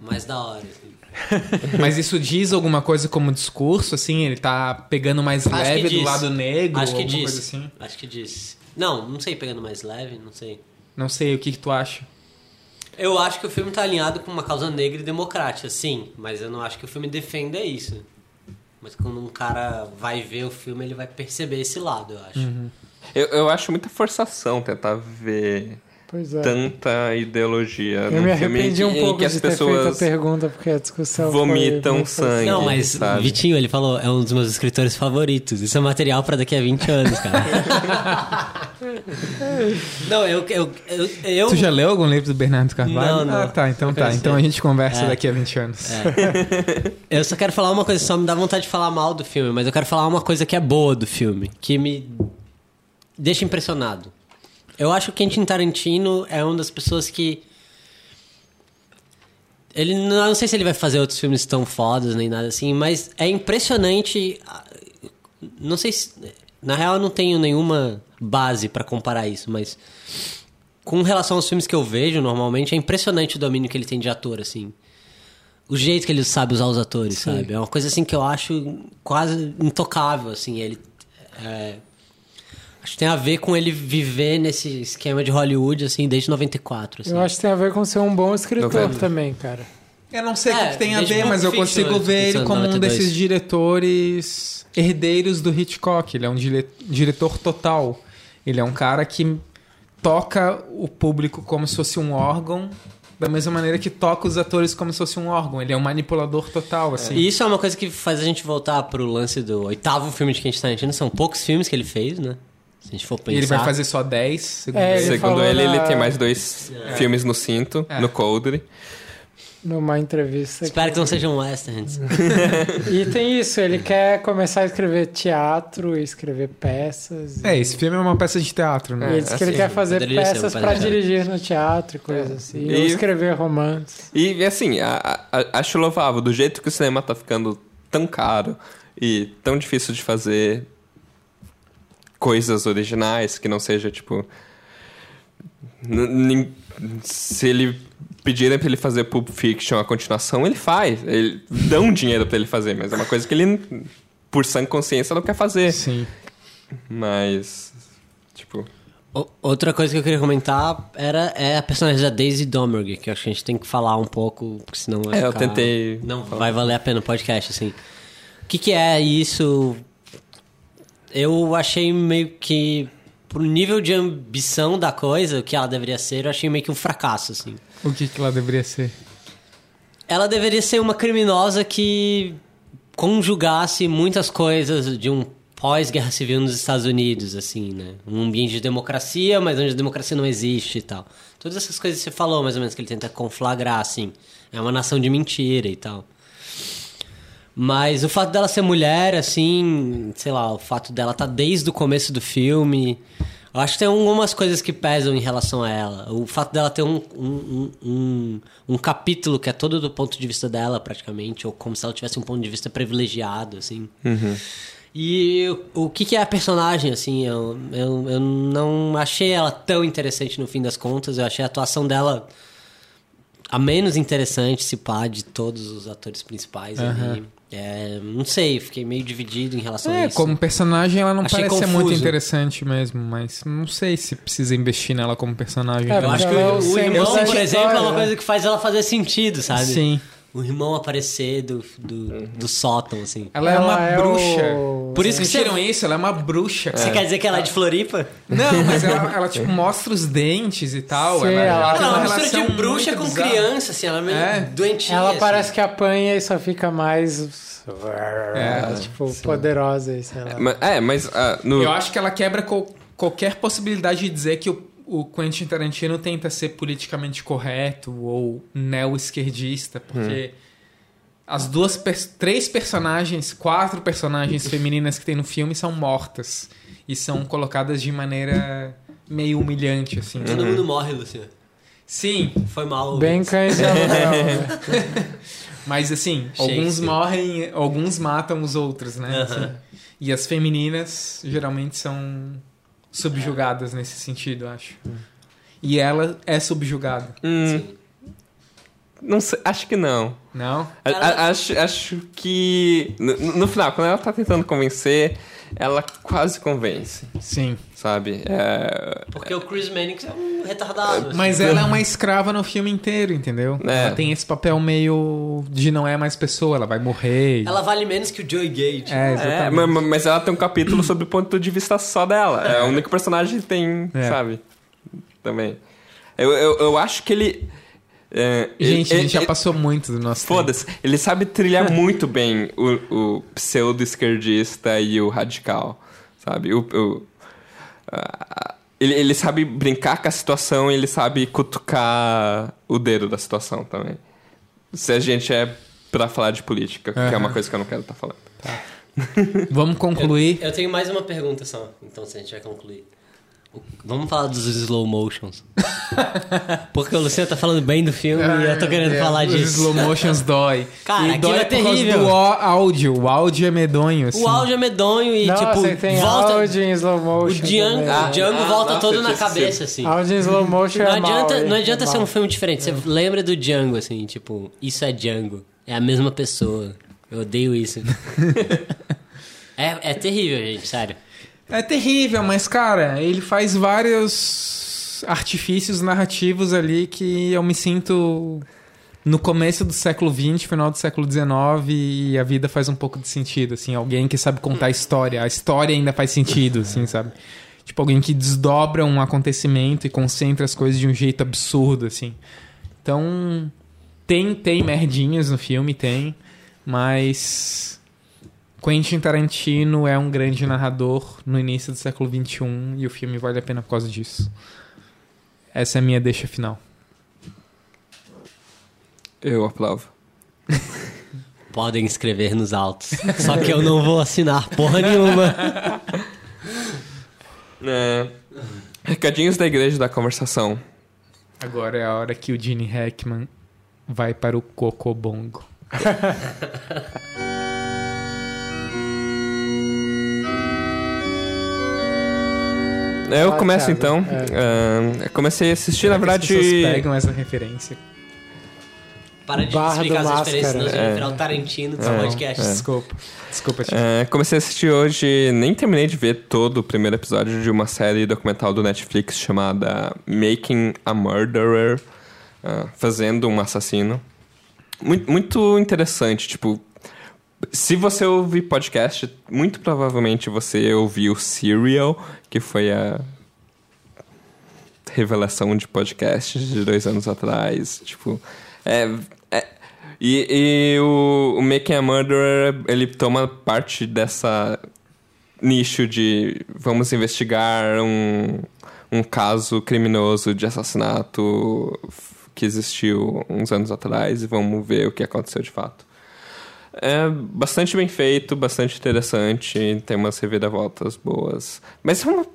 mais da hora, assim. Mas isso diz alguma coisa como discurso, assim? Ele tá pegando mais Acho leve do diz. lado negro? Acho que coisa assim? Acho que disse. Não, não sei, pegando mais leve, não sei. Não sei, o que, que tu acha? Eu acho que o filme tá alinhado com uma causa negra e democrática, sim. Mas eu não acho que o filme defenda isso. Mas quando um cara vai ver o filme, ele vai perceber esse lado, eu acho. Eu, eu acho muita forçação tentar ver Pois é. tanta ideologia Eu me filme arrependi um pouco que as de ter feito a pessoas pergunta, porque a discussão foi vomitam muito sangue. Não, mas sabe? Vitinho, ele falou, é um dos meus escritores favoritos. Isso é material pra daqui a 20 anos, cara. não, eu, eu, eu, eu- Tu já leu algum livro do Bernardo Carvalho? Não, não. Ah, tá, então tá. Então é. a gente conversa É. daqui a 20 anos. Eu só quero falar uma coisa, só me dá vontade de falar mal do filme, mas eu quero falar uma coisa que é boa do filme, que me deixa impressionado. Eu acho que Quentin Tarantino é uma das pessoas que. Ele não, eu não sei se ele vai fazer outros filmes tão fodas nem nada assim, mas é impressionante. Não sei se. Na real, eu não tenho nenhuma base pra comparar isso, mas com relação aos filmes que eu vejo, normalmente é impressionante o domínio que ele tem de ator, assim. O jeito que ele sabe usar os atores, sabe? É uma coisa assim que eu acho quase intocável, assim. Ele é, acho que tem a ver com ele viver nesse esquema de Hollywood, assim, desde 94. Assim. Eu acho que tem a ver com ser um bom escritor também, cara. Eu não sei o É, que, que tem a ver, mas eu consigo né, ver ele como um 92. desses diretores herdeiros do Hitchcock. Ele é um dire- diretor total. Ele é um cara que toca o público como se fosse um órgão, da mesma maneira que toca os atores como se fosse um órgão. Ele é um manipulador total, assim. E isso é uma coisa que faz a gente voltar pro lance do oitavo filme de Quentin Tarantino. São poucos filmes que ele fez, né? Se a gente for pensar. ele vai fazer só 10, segundo É, ele. ele Segundo ele, ele na- tem mais dois filmes no cinto, É. no coldre. Numa entrevista. Espero que não sejam westerns. E tem isso, ele quer começar a escrever teatro e escrever peças. É, e- esse filme é uma peça de teatro, E né? ele disse que ele assim, quer fazer peças pra pedaço. dirigir no teatro e coisas assim. E- Ou escrever romances. E assim, a- a- acho louvável, do jeito que o cinema tá ficando tão caro e tão difícil de fazer coisas originais, que não seja tipo. Se ele pedirem pra ele fazer Pulp Fiction a continuação, ele faz. Ele dão dinheiro pra ele fazer, mas é uma coisa que ele, por sã consciência, não quer fazer. Sim. Mas. Tipo. O- Outra coisa que eu queria comentar era é a personagem da Daisy Domergue, que eu acho que a gente tem que falar um pouco, porque senão vai É, eu ficar- tentei Não falar. vai valer a pena o podcast, assim. O que, que é isso? Eu achei meio que, pro nível de ambição da coisa, o que ela deveria ser, eu achei meio que um fracasso, assim. O que, que ela deveria ser? Ela deveria ser uma criminosa que conjugasse muitas coisas de um pós-guerra civil nos Estados Unidos, assim, né? Um ambiente de democracia, mas onde a democracia não existe e tal. Todas essas coisas que você falou, mais ou menos, que ele tenta conflagrar, assim. É uma nação de mentira e tal. Mas o fato dela ser mulher, assim, sei lá, o fato dela estar desde o começo do filme. Eu acho que tem algumas coisas que pesam em relação a ela. O fato dela ter um, um, um, um, capítulo que é todo do ponto de vista dela, praticamente, ou como se ela tivesse um ponto de vista privilegiado, assim. E o, o que, que é a personagem, assim? Eu, eu, eu não achei ela tão interessante no fim das contas. Eu achei a atuação dela a menos interessante, se pá, de todos os atores principais ali. É, não sei, fiquei meio dividido em relação a É, isso. como personagem ela não Achei parece ser muito confuso. interessante mesmo, mas não sei se precisa investir nela como personagem. É, Eu acho que o, o irmão, por exemplo, é uma coisa que faz ela fazer sentido, sabe? Sim. O irmão aparecer do, do, do sótão, assim. Ela, é uma é bruxa. o- Por isso que Sentiram você- isso? Ela é uma bruxa. Você quer dizer que ela é de Floripa? Não, mas ela, ela, tipo, mostra os dentes e tal. Sim, ela, ela- Ela é mistura de bruxa com bizarra. criança, assim. Ela é meio É. doentinha. Ela assim. parece que apanha e só fica mais. É, tipo, poderosa, sei lá. É, mas ah, no. Eu acho que ela quebra qual- qualquer possibilidade de dizer que o, o Quentin Tarantino tenta ser politicamente correto ou neo-esquerdista, porque as duas, três personagens, quatro personagens femininas que tem no filme são mortas e são colocadas de maneira meio humilhante, assim. Todo mundo morre, Luciano. Sim, Foi mal. Bem cães né? mas assim, alguns morrem, alguns matam os outros, né? Aham. Assim. E as femininas geralmente são subjugadas nesse sentido, acho. E ela é subjugada, Hum, Sim. Não sei, acho que não. não? A- a- acho, acho que. No, no final, quando ela tá tentando convencer, ela quase convence, Sim. sabe? É, Porque o Chris Mannix é um retardado. assim. Mas ela é uma escrava no filme inteiro, entendeu? É. Ela tem esse papel meio de não é mais pessoa, ela vai morrer. e- Ela vale menos que o Joey Gage. É, é, exatamente. ma- mas ela tem um capítulo sobre o ponto de vista só dela. É o único personagem que tem, É. sabe? Também. Eu, eu, eu acho que ele. É, Gente, ele- a gente já ele- passou muito do nosso tempo. Foda-se, ele sabe trilhar muito bem o, o pseudo-esquerdista e o radical, sabe? O, o- ele, ele sabe brincar com a situação e ele sabe cutucar o dedo da situação também. Se a gente é pra falar de política, que é uma coisa que eu não quero estar falando. Vamos concluir. Eu tenho mais uma pergunta só, então se a gente vai concluir. Vamos falar dos slow motions. Porque o Luciano tá falando bem do filme e eu tô querendo É, falar os disso. slow motions dói. Cara, e dói é por causa terrível. do ó- áudio. O áudio é medonho, assim. O áudio é medonho e, Nossa, tipo, e tem volta. áudio em slow O motion. Django, também. Ah, o Django ah, volta nossa, todo na cabeça, assim. Áudio em slow motion Não é mal, adianta, hein? não adianta É ser um mal. filme diferente. Você lembra do Django, assim, tipo, isso é Django. É a mesma pessoa. Eu odeio isso. é, é terrível, gente, sério. É terrível, mas, cara, ele faz vários artifícios narrativos ali que eu me sinto no começo do século XX, final do século XIX, e a vida faz um pouco de sentido, assim. Alguém que sabe contar a história. A história ainda faz sentido, assim, sabe? Tipo, alguém que desdobra um acontecimento e concentra as coisas de um jeito absurdo, assim. Então, tem, tem merdinhas no filme, tem, mas... Quentin Tarantino é um grande narrador no início do século XXI e o filme vale a pena por causa disso. Essa é a minha deixa final. Eu aprovo. Podem escrever nos autos. Só que eu não vou assinar porra nenhuma. É, recadinhos da igreja da conversação. Agora é a hora que o Gene Hackman vai para o Cocobongo. Eu Ah, começo Thiago, então. Ah, eu comecei a assistir, na Será que as verdade. pessoas pegam essa referência. Para de Barra explicar as diferenças, Máscara. vai virar o Tarantino do podcast. Desculpa. Desculpa, tio. É, comecei a assistir hoje, nem terminei de ver todo o primeiro episódio de uma série documental do Netflix chamada Making a Murderer ah, Fazendo um Assassino. Muito, muito interessante, tipo. Se você ouvir podcast, muito provavelmente você ouviu Serial, que foi a revelação de podcast de dois anos atrás. Tipo, é. é- e e o, o Making a Murderer, ele toma parte dessa nicho de vamos investigar um, um caso criminoso de assassinato que existiu uns anos atrás e vamos ver o que aconteceu de fato. É bastante bem feito, bastante interessante, tem umas reviravoltas boas. Mas vamos-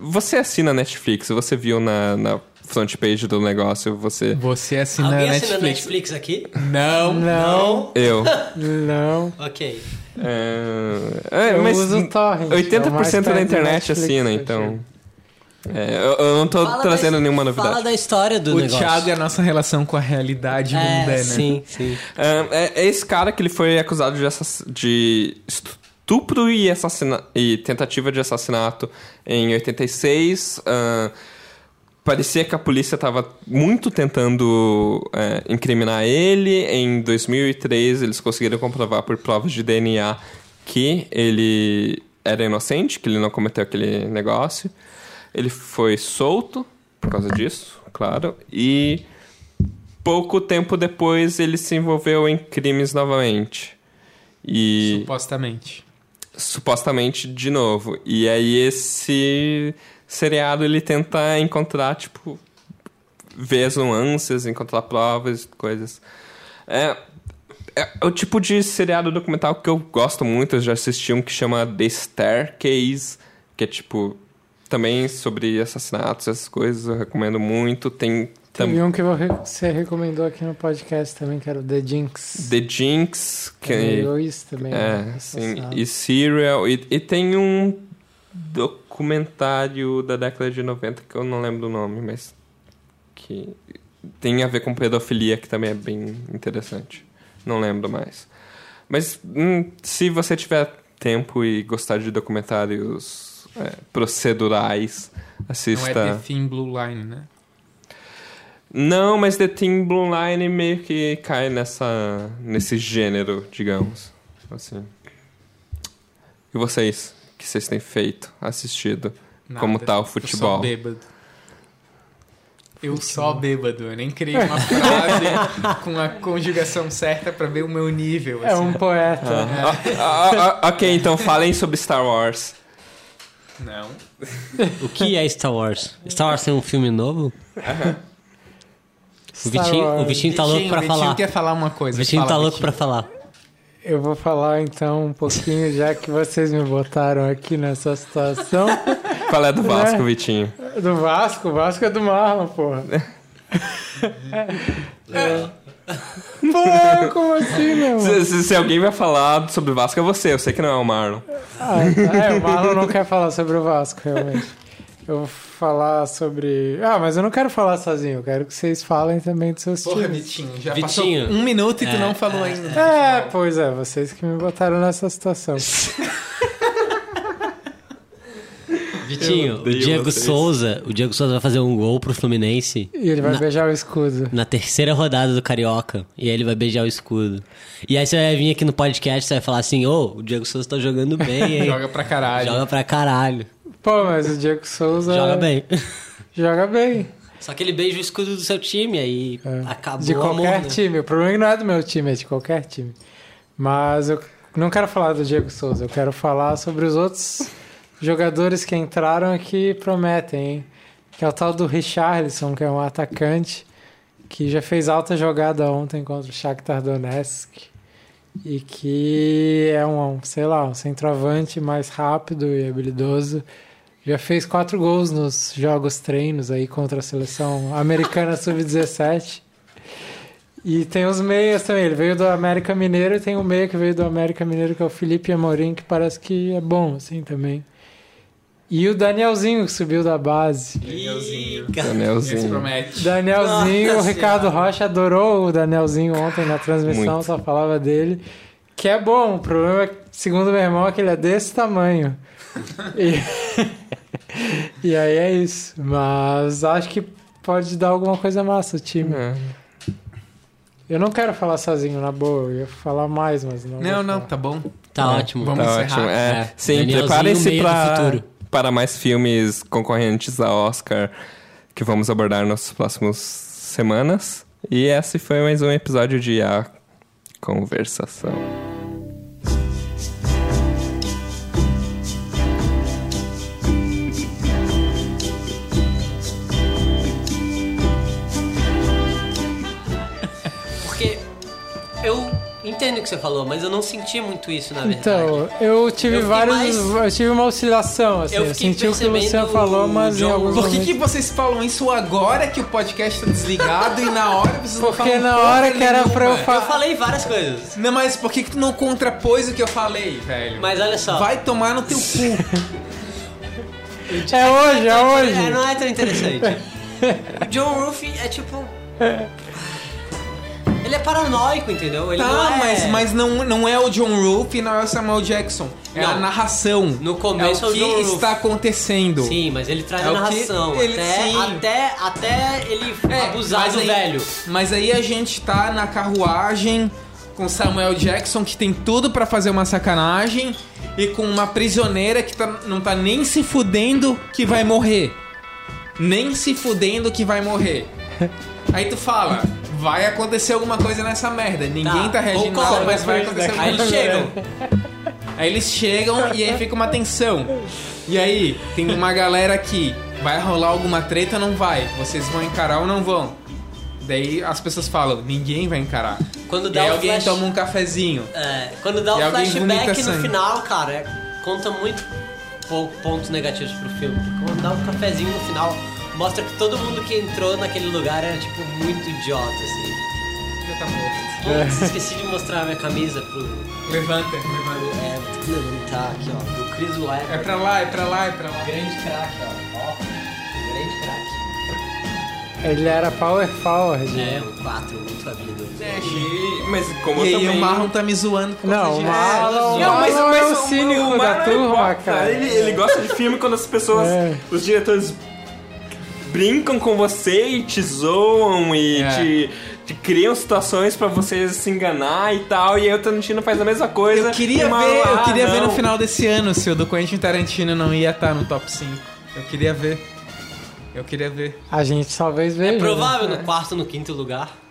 você assina Netflix, você viu na, na front page do negócio, você... Você assina Alguém Netflix. assina Netflix aqui? Não. Não, Eu. não. Ok. É, é, Eu mas uso torrent. é o 80% mais da internet Netflix assina, então... É, eu, eu não tô Fala trazendo da- nenhuma novidade. Fala da história do O negócio. Thiago é a nossa relação com a realidade é, mundana. sim, sim. É, é- é esse cara que ele foi acusado de, assass- de estupro e, assassina e tentativa de assassinato em 86. ah, parecia que a polícia estava muito tentando é, incriminar ele. Em 2003, eles conseguiram comprovar por provas de DNA que ele era inocente, que ele não cometeu aquele negócio. Ele foi solto por causa disso, claro. E pouco tempo depois ele se envolveu em crimes novamente. E Supostamente. supostamente de novo. E aí esse seriado ele tenta encontrar, tipo, ver as nuances, encontrar provas, coisas. É, é o tipo de seriado documental que eu gosto muito. Eu já assisti um que chama The Staircase, que é tipo também sobre assassinatos, essas coisas. Eu recomendo muito. Tem Teve também um que você recomendou aqui no podcast também, que era o The Jinx. The Jinx, que Meio isso também. É, né? sim. E Serial. E, e tem um documentário da década de 90 que eu não lembro do nome, mas que tem a ver com pedofilia, que também é bem interessante. Não lembro mais. Mas hum, se você tiver tempo e gostar de documentários é, procedurais, Não assista. é The Thin Blue Line, né? Não, mas The Team Blue Line meio que cai nessa, nesse gênero, digamos. Assim. E vocês? O que vocês têm feito, assistido? Nada. Como tá o Eu só futebol? bêbado. Eu só bêbado. Eu nem criei uma frase com a conjugação certa pra ver o meu nível. É assim. um poeta. Ah, ah, ah, ok, então falem sobre Star Wars. Não. O que é Star Wars? Star Wars tem um filme novo? O Star Vitinho, o. Vitinho tá louco pra o Vitinho falar. quer falar uma coisa. O Vitinho Fala, tá louco Vitinho. pra falar. Eu vou falar então um pouquinho, já que vocês me botaram aqui nessa situação. Qual é do Vasco, Vitinho? Do Vasco? O Vasco é do Marlon, porra. É. Pô, como assim, meu? Se, se- se alguém vai falar sobre o Vasco é você, eu sei que não é o Marlon. Ah, tá. É, o Marlon não quer falar sobre o Vasco, realmente. Eu vou falar sobre. Ah, mas eu não quero falar sozinho, eu quero que vocês falem também dos seus Porra, times. Vitinho, já Vitinho. passou um minuto e tu É, não falou ainda. É, pois é, vocês que me botaram nessa situação. Vitinho, o Diego vocês. Souza, o Diego Souza vai fazer um gol pro Fluminense E ele vai Na- beijar o escudo. na terceira rodada do Carioca. E aí ele vai beijar o escudo. E aí você vai vir aqui no podcast e vai falar assim, ô, o Diego Souza tá jogando bem, hein? Joga pra caralho. Joga pra caralho. Pô, mas o Diego Souza. Joga bem. Joga bem. Só que ele beija o escudo do seu time, aí É. acabou De amor, qualquer né? time. O problema não é do meu time, é de qualquer time. Mas eu não quero falar do Diego Souza, eu quero falar sobre os outros jogadores que entraram que prometem, hein? Que é o tal do Richarlison, que é um atacante que já fez alta jogada ontem contra o Shakhtar Donetsk e que é um, sei lá, um centroavante mais rápido e habilidoso. Já fez quatro gols nos jogos treinos aí contra a seleção americana sub-17. E tem os meias também. Ele veio do América Mineiro e tem um meia que veio do América Mineiro, que é o Felipe Amorim, que parece que é bom, assim, também. E o Danielzinho, que subiu da base. Danielzinho. Danielzinho. promete. Danielzinho, Nossa o Ricardo Senhora. Rocha adorou o Danielzinho ontem na transmissão, Muito. só falava dele. Que é bom, o problema, é que, segundo meu irmão, é que ele é desse tamanho. E, e aí é isso. Mas acho que pode dar alguma coisa massa o time. É. Eu não quero falar sozinho, na boa. Eu ia falar mais, mas não. Não, não, tá bom. Tá É, ótimo. vamos Tá encerrar. ótimo. É, É, sim, Danielzinho, preparem-se para, futuro. Para mais filmes concorrentes a Oscar que vamos abordar nas próximas semanas. E esse foi mais um episódio de A Conversação. Entendo o que você falou, mas eu não senti muito isso, na verdade. Então, eu tive Eu vários. mais- Eu tive uma oscilação, assim. Eu Eu, senti o que o Luciano falou, mas o em John- alguns Por que, momentos. que vocês falam isso agora que o podcast tá desligado e na hora vocês não Porque falam na hora que era nenhuma? pra eu Eu falar. falei várias coisas. Não, mas por que, que tu não contrapôs o que eu falei, velho? Mas olha só. Vai tomar no teu cu. É hoje, é hoje. É, não é tão interessante. o John Ruffy é tipo. Ele é paranoico, entendeu? Ele tá, não é... mas, mas não, não é o John Roof e não é o Samuel Jackson. É a Não. narração. No começo é é o o que John Roof. está acontecendo. Sim, mas ele traz É a o narração. ele- até, sim. até, até ele É, abusar do aí- velho. Mas aí a gente tá na carruagem com Samuel Jackson, que tem tudo pra fazer uma sacanagem, e com uma prisioneira que tá- não tá nem se fudendo que vai morrer. Nem se fudendo que vai morrer. Aí tu fala, vai acontecer alguma coisa nessa merda. Ninguém tá, reagindo concordo, nada, mas vai acontecer daqui- alguma Aí eles coisa. chegam. Aí eles chegam e aí fica uma tensão. E aí, tem uma galera aqui. Vai rolar alguma treta ou não vai? Vocês vão encarar ou não vão? Daí as pessoas falam, ninguém vai encarar. Quando E dá aí o alguém flash- toma um cafezinho. É, quando dá E vomita flashback no sangue. final, cara, é- conta muito pou- pontos negativos pro filme. Quando dá um cafezinho no final, mostra que todo mundo que entrou naquele lugar era, tipo, muito idiota, assim. Já tá morto. Putz, esqueci de mostrar a minha camisa pro. Levanta, levanta. É, vou ter que levantar aqui, ó. Do Chris Webber. É pra lá, é pra lá, é pra lá. Grande craque, ó. Ó, grande craque. Ele era power forward. É, um 4 muito habilidoso. E- mas como E eu aí também... o Marlon tá me zoando. por Não, o. Marlon, Não, mas, Marlon mas é o cínico da é turma, cara. Ele, ele gosta de filme quando as pessoas, É. os diretores brincam com você e te zoam e É. te, te criam situações pra você se enganar e tal. E aí o Tarantino faz a mesma coisa. Eu queria ver, eu ah, queria ver no final desse ano se o do Quentin Tarantino não ia estar no top 5. Eu queria ver. Eu queria ver. A gente talvez veja. É né? provável no quarto, no quinto lugar.